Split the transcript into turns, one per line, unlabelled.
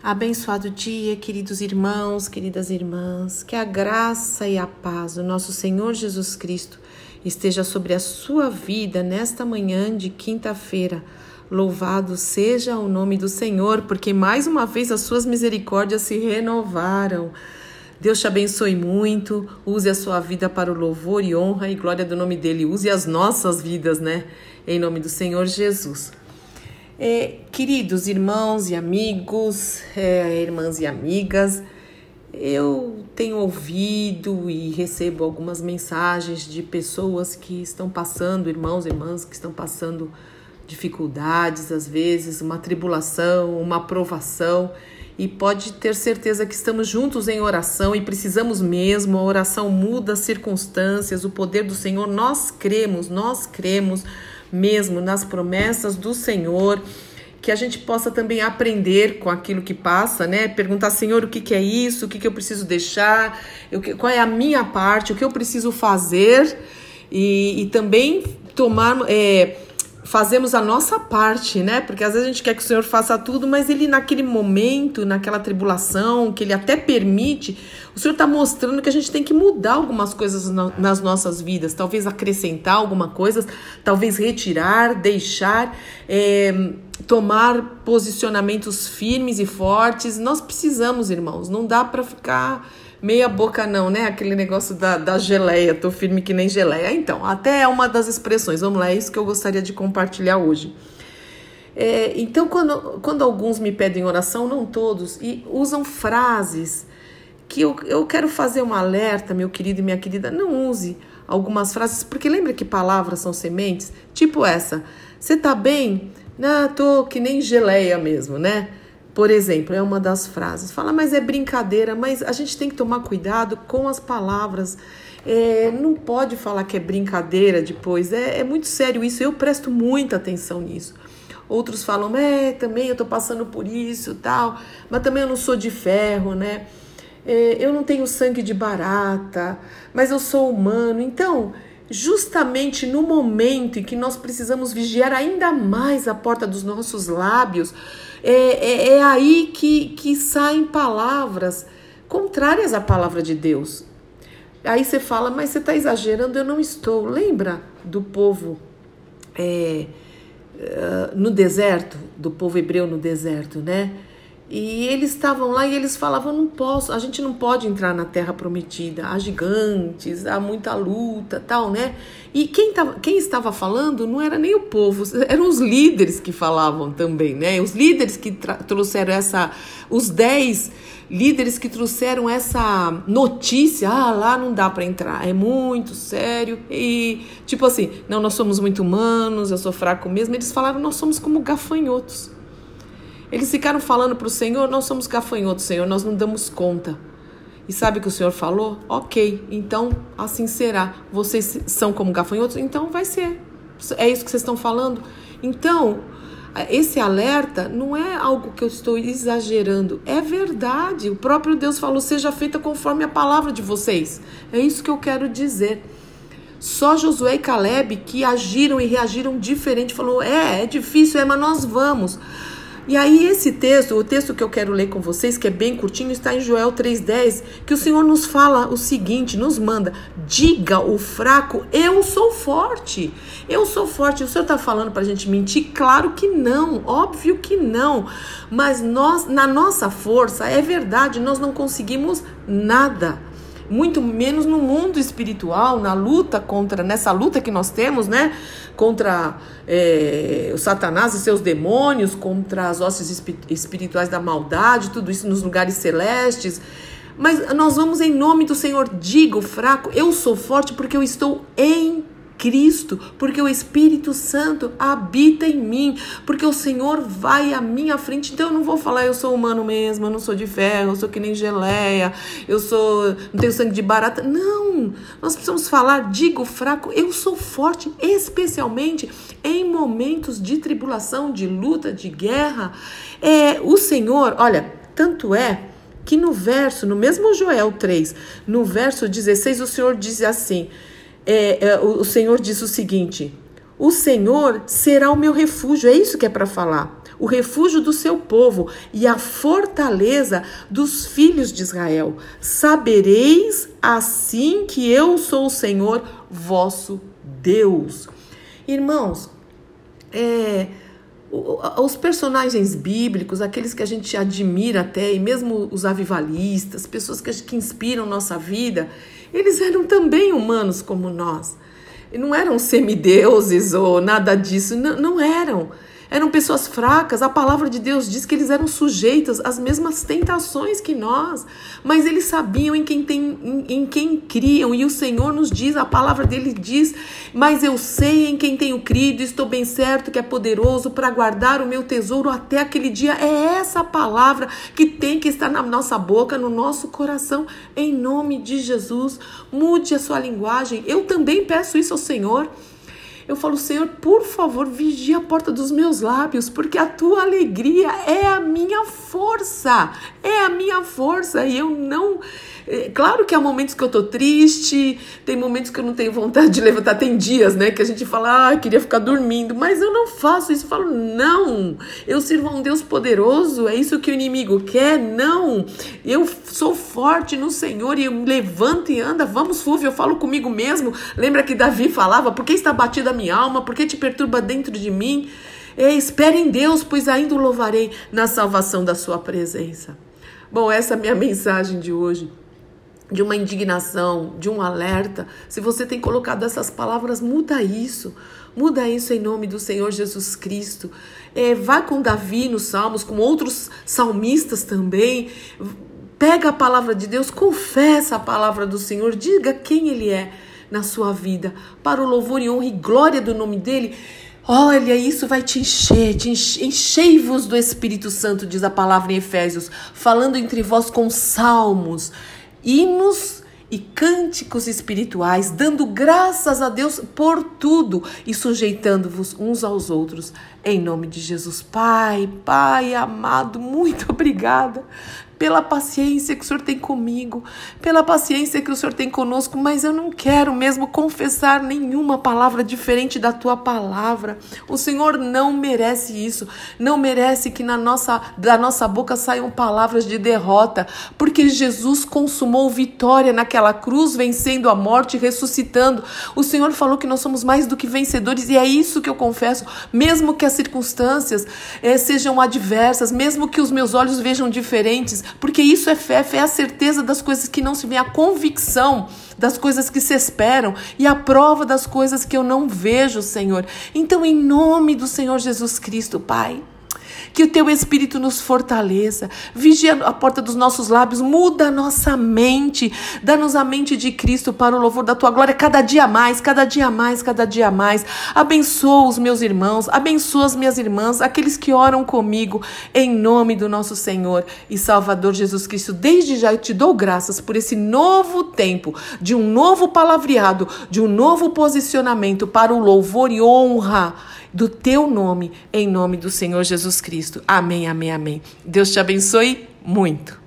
Abençoado dia, queridos irmãos, queridas irmãs, que a graça e a paz do nosso Senhor Jesus Cristo esteja sobre a sua vida nesta manhã de quinta-feira. Louvado seja o nome do Senhor, porque mais uma vez as suas misericórdias se renovaram. Deus te abençoe muito, use a sua vida para o louvor e honra e glória do nome dele, use as nossas vidas, né? Em nome do Senhor Jesus. É, queridos irmãos e amigos, é, irmãs e amigas, eu tenho ouvido e recebo algumas mensagens de pessoas que estão passando, irmãos e irmãs que estão passando dificuldades, às vezes, uma tribulação, uma provação, e pode ter certeza que estamos juntos em oração e precisamos mesmo. A oração muda as circunstâncias, o poder do Senhor. Nós cremos, nós cremos mesmo nas promessas do Senhor, que a gente possa também aprender com aquilo que passa, né? Perguntar, Senhor, o que, que é isso? O que, que eu preciso deixar? Eu, qual é a minha parte? O que eu preciso fazer? E, e também tomar. É, fazemos a nossa parte, né? Porque às vezes a gente quer que o Senhor faça tudo, mas ele naquele momento, naquela tribulação, que ele até permite, o Senhor está mostrando que a gente tem que mudar algumas coisas nas nossas vidas, talvez acrescentar alguma coisa, talvez retirar, deixar, é, tomar posicionamentos firmes e fortes. Nós precisamos, irmãos, não dá para ficar Meia boca não, né? Aquele negócio da, da geleia, tô firme que nem geleia. Então, até é uma das expressões. Vamos lá, é isso que eu gostaria de compartilhar hoje. É, então, quando, quando alguns me pedem oração, não todos, e usam frases que eu, eu quero fazer um alerta, meu querido e minha querida, não use algumas frases, porque lembra que palavras são sementes? Tipo essa, você tá bem? Não, tô que nem geleia mesmo, né? Por exemplo, é uma das frases. Fala, mas é brincadeira, mas a gente tem que tomar cuidado com as palavras. É, não pode falar que é brincadeira depois. É, é muito sério isso. Eu presto muita atenção nisso. Outros falam, é, também eu tô passando por isso, tal, mas também eu não sou de ferro, né? É, eu não tenho sangue de barata, mas eu sou humano. Então, justamente no momento em que nós precisamos vigiar ainda mais a porta dos nossos lábios, é, é, é aí que, que saem palavras contrárias à palavra de Deus. Aí você fala, mas você está exagerando, eu não estou. Lembra do povo é, uh, no deserto, do povo hebreu no deserto, né? E eles estavam lá e eles falavam: não posso, a gente não pode entrar na terra prometida, há gigantes, há muita luta, tal, né? E quem, tava, quem estava falando não era nem o povo, eram os líderes que falavam também, né? Os líderes que trouxeram essa, os dez líderes que trouxeram essa notícia: ah, lá não dá para entrar, é muito sério. E tipo assim, não, nós somos muito humanos, eu sou fraco mesmo. Eles falaram: nós somos como gafanhotos. Eles ficaram falando para o Senhor: Nós somos gafanhotos, Senhor, nós não damos conta. E sabe o que o Senhor falou? Ok, então assim será. Vocês são como gafanhotos, então vai ser. É isso que vocês estão falando? Então, esse alerta não é algo que eu estou exagerando, é verdade. O próprio Deus falou: seja feita conforme a palavra de vocês. É isso que eu quero dizer. Só Josué e Caleb que agiram e reagiram diferente, falou: é, é difícil, é, mas nós vamos. E aí esse texto, o texto que eu quero ler com vocês, que é bem curtinho, está em Joel 3:10, que o Senhor nos fala o seguinte, nos manda: diga o fraco, eu sou forte. Eu sou forte. O Senhor está falando para a gente mentir? Claro que não, óbvio que não. Mas nós, na nossa força, é verdade, nós não conseguimos nada muito menos no mundo espiritual, na luta contra, nessa luta que nós temos, né? Contra é, o Satanás e seus demônios, contra as hostes espirituais da maldade, tudo isso nos lugares celestes. Mas nós vamos em nome do Senhor, diga o fraco, eu sou forte porque eu estou em Cristo, porque o Espírito Santo habita em mim, porque o Senhor vai à minha frente. Então eu não vou falar eu sou humano mesmo, eu não sou de ferro, eu sou que nem geleia, eu sou não tenho sangue de barata. Não, nós precisamos falar, digo fraco, eu sou forte, especialmente em momentos de tribulação, de luta, de guerra. É, o Senhor, olha, tanto é que no verso, no mesmo Joel 3, no verso 16, o Senhor diz assim: é, é, o, Senhor diz o seguinte: O Senhor será o meu refúgio. É isso que é para falar. o refúgio do seu povo e a fortaleza dos filhos de Israel. Sabereis assim que eu sou o Senhor vosso Deus. Irmãos, é, os personagens bíblicos, aqueles que a gente admira até, e mesmo os avivalistas, pessoas que, que inspiram nossa vida, eles eram também humanos como nós. E não eram semideuses ou nada disso, não, não eram eram pessoas fracas. A palavra de Deus diz que eles eram sujeitos às mesmas tentações que nós, mas eles sabiam em quem, tem, em, em quem criam. E o Senhor nos diz, a palavra dele diz: Mas eu sei em quem tenho crido, estou bem certo que é poderoso para guardar o meu tesouro até aquele dia. É essa palavra que tem que estar na nossa boca, no nosso coração, em nome de Jesus. Mude a sua linguagem. Eu também peço isso ao Senhor. Eu falo, Senhor, por favor, vigia a porta dos meus lábios, porque a tua alegria é a minha força, é a minha força, e eu não é, claro que há momentos que eu tô triste, tem momentos que eu não tenho vontade de levantar, tem dias, né, que a gente fala, ah, queria ficar dormindo, mas eu não faço isso, eu falo, não, eu sirvo a um Deus poderoso, é isso que o inimigo quer, não, eu sou forte no Senhor e eu me levanto e anda, vamos, Fúvio, eu falo comigo mesmo, lembra que Davi falava, por que está batida minha alma, por que te perturba dentro de mim? É, espere em Deus, pois ainda o louvarei na salvação da sua presença. Bom, essa é a minha mensagem de hoje de uma indignação, de um alerta. Se você tem colocado essas palavras, muda isso. Muda isso em nome do Senhor Jesus Cristo. É, vá com Davi nos Salmos, com outros salmistas também. Pega a palavra de Deus, confessa a palavra do Senhor, diga quem Ele é na sua vida, para o louvor e honra e glória do nome dEle. Olha, isso vai te encher, te enche, enchei-vos do Espírito Santo, diz a palavra em Efésios, falando entre vós com salmos hinos e cânticos espirituais, dando graças a Deus por tudo e sujeitando-vos uns aos outros, em nome de Jesus. Pai, Pai amado, muito obrigada pela paciência que o Senhor tem comigo, pela paciência que o Senhor tem conosco, mas eu não quero mesmo confessar nenhuma palavra diferente da tua palavra. O Senhor não merece isso, não merece que na nossa, da nossa boca saiam palavras de derrota, porque Jesus consumou vitória naquela cruz, vencendo a morte ressuscitando. O Senhor falou que nós somos mais do que vencedores e é isso que eu confesso, mesmo que as circunstâncias eh, sejam adversas, mesmo que os meus olhos vejam diferentes, porque isso é fé, fé é a certeza das coisas que não se vê, a convicção das coisas que se esperam e a prova das coisas que eu não vejo, Senhor. Então, em nome do Senhor Jesus Cristo, Pai, que o teu Espírito nos fortaleça, vigia a porta dos nossos lábios, muda a nossa mente, dá-nos a mente de Cristo para o louvor da tua glória, cada dia mais, cada dia mais, cada dia mais. Abençoa os meus irmãos, abençoa as minhas irmãs, aqueles que oram comigo, em nome do nosso Senhor e Salvador Jesus Cristo. Desde já eu te dou graças por esse novo tempo, de um novo palavreado, de um novo posicionamento para o louvor e honra do teu nome, em nome do Senhor Jesus Cristo. Amém, amém, amém. Deus te abençoe muito.